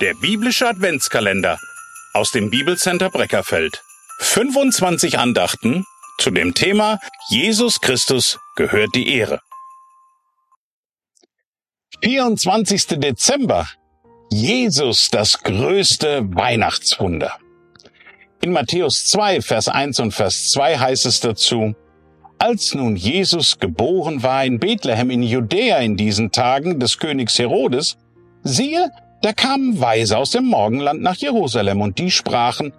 Der biblische Adventskalender aus dem Bibelcenter Breckerfeld. 25 Andachten zu dem Thema Jesus Christus gehört die Ehre. 24. Dezember. Jesus das größte Weihnachtswunder. In Matthäus 2, Vers 1 und Vers 2 heißt es dazu, als nun Jesus geboren war in Bethlehem in Judäa in diesen Tagen des Königs Herodes, siehe, da kamen Weise aus dem Morgenland nach Jerusalem und die sprachen,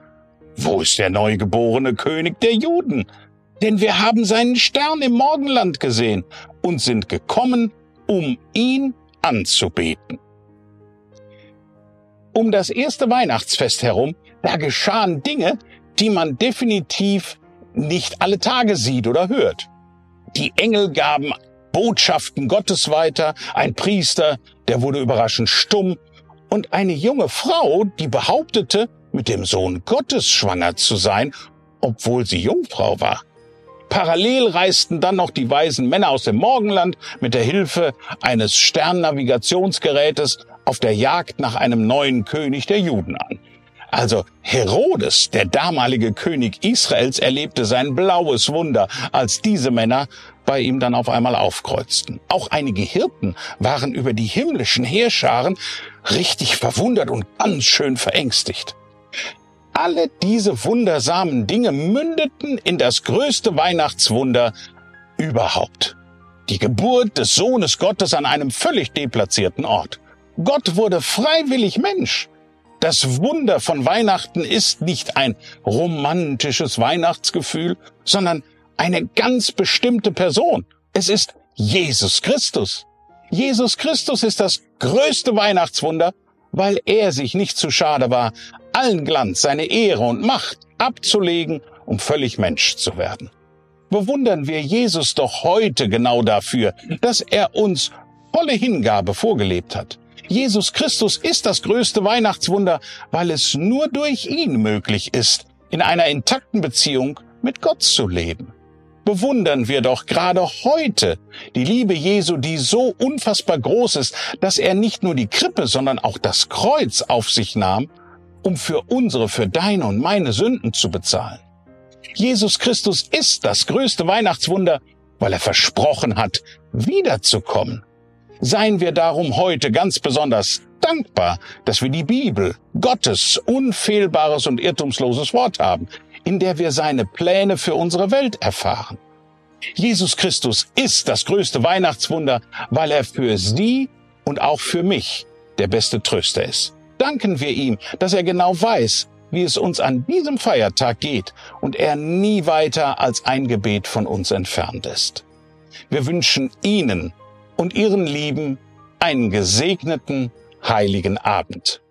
wo ist der neugeborene König der Juden? Denn wir haben seinen Stern im Morgenland gesehen und sind gekommen, um ihn anzubeten. Um das erste Weihnachtsfest herum, da geschahen Dinge, die man definitiv nicht alle Tage sieht oder hört. Die Engel gaben Botschaften Gottes weiter, ein Priester, der wurde überraschend stumm, und eine junge Frau, die behauptete, mit dem Sohn Gottes schwanger zu sein, obwohl sie Jungfrau war. Parallel reisten dann noch die weisen Männer aus dem Morgenland mit der Hilfe eines Sternnavigationsgerätes auf der Jagd nach einem neuen König der Juden an. Also Herodes, der damalige König Israels, erlebte sein blaues Wunder, als diese Männer bei ihm dann auf einmal aufkreuzten. Auch einige Hirten waren über die himmlischen Heerscharen richtig verwundert und ganz schön verängstigt. Alle diese wundersamen Dinge mündeten in das größte Weihnachtswunder überhaupt. Die Geburt des Sohnes Gottes an einem völlig deplatzierten Ort. Gott wurde freiwillig Mensch. Das Wunder von Weihnachten ist nicht ein romantisches Weihnachtsgefühl, sondern eine ganz bestimmte Person. Es ist Jesus Christus. Jesus Christus ist das größte Weihnachtswunder, weil er sich nicht zu schade war, allen Glanz, seine Ehre und Macht abzulegen, um völlig Mensch zu werden. Bewundern wir Jesus doch heute genau dafür, dass er uns volle Hingabe vorgelebt hat. Jesus Christus ist das größte Weihnachtswunder, weil es nur durch ihn möglich ist, in einer intakten Beziehung mit Gott zu leben. Bewundern wir doch gerade heute die Liebe Jesu, die so unfassbar groß ist, dass er nicht nur die Krippe, sondern auch das Kreuz auf sich nahm, um für unsere, für deine und meine Sünden zu bezahlen. Jesus Christus ist das größte Weihnachtswunder, weil er versprochen hat, wiederzukommen. Seien wir darum heute ganz besonders dankbar, dass wir die Bibel, Gottes unfehlbares und irrtumsloses Wort haben, in der wir seine Pläne für unsere Welt erfahren. Jesus Christus ist das größte Weihnachtswunder, weil er für Sie und auch für mich der beste Tröster ist. Danken wir ihm, dass er genau weiß, wie es uns an diesem Feiertag geht und er nie weiter als ein Gebet von uns entfernt ist. Wir wünschen Ihnen und ihren Lieben einen gesegneten heiligen Abend.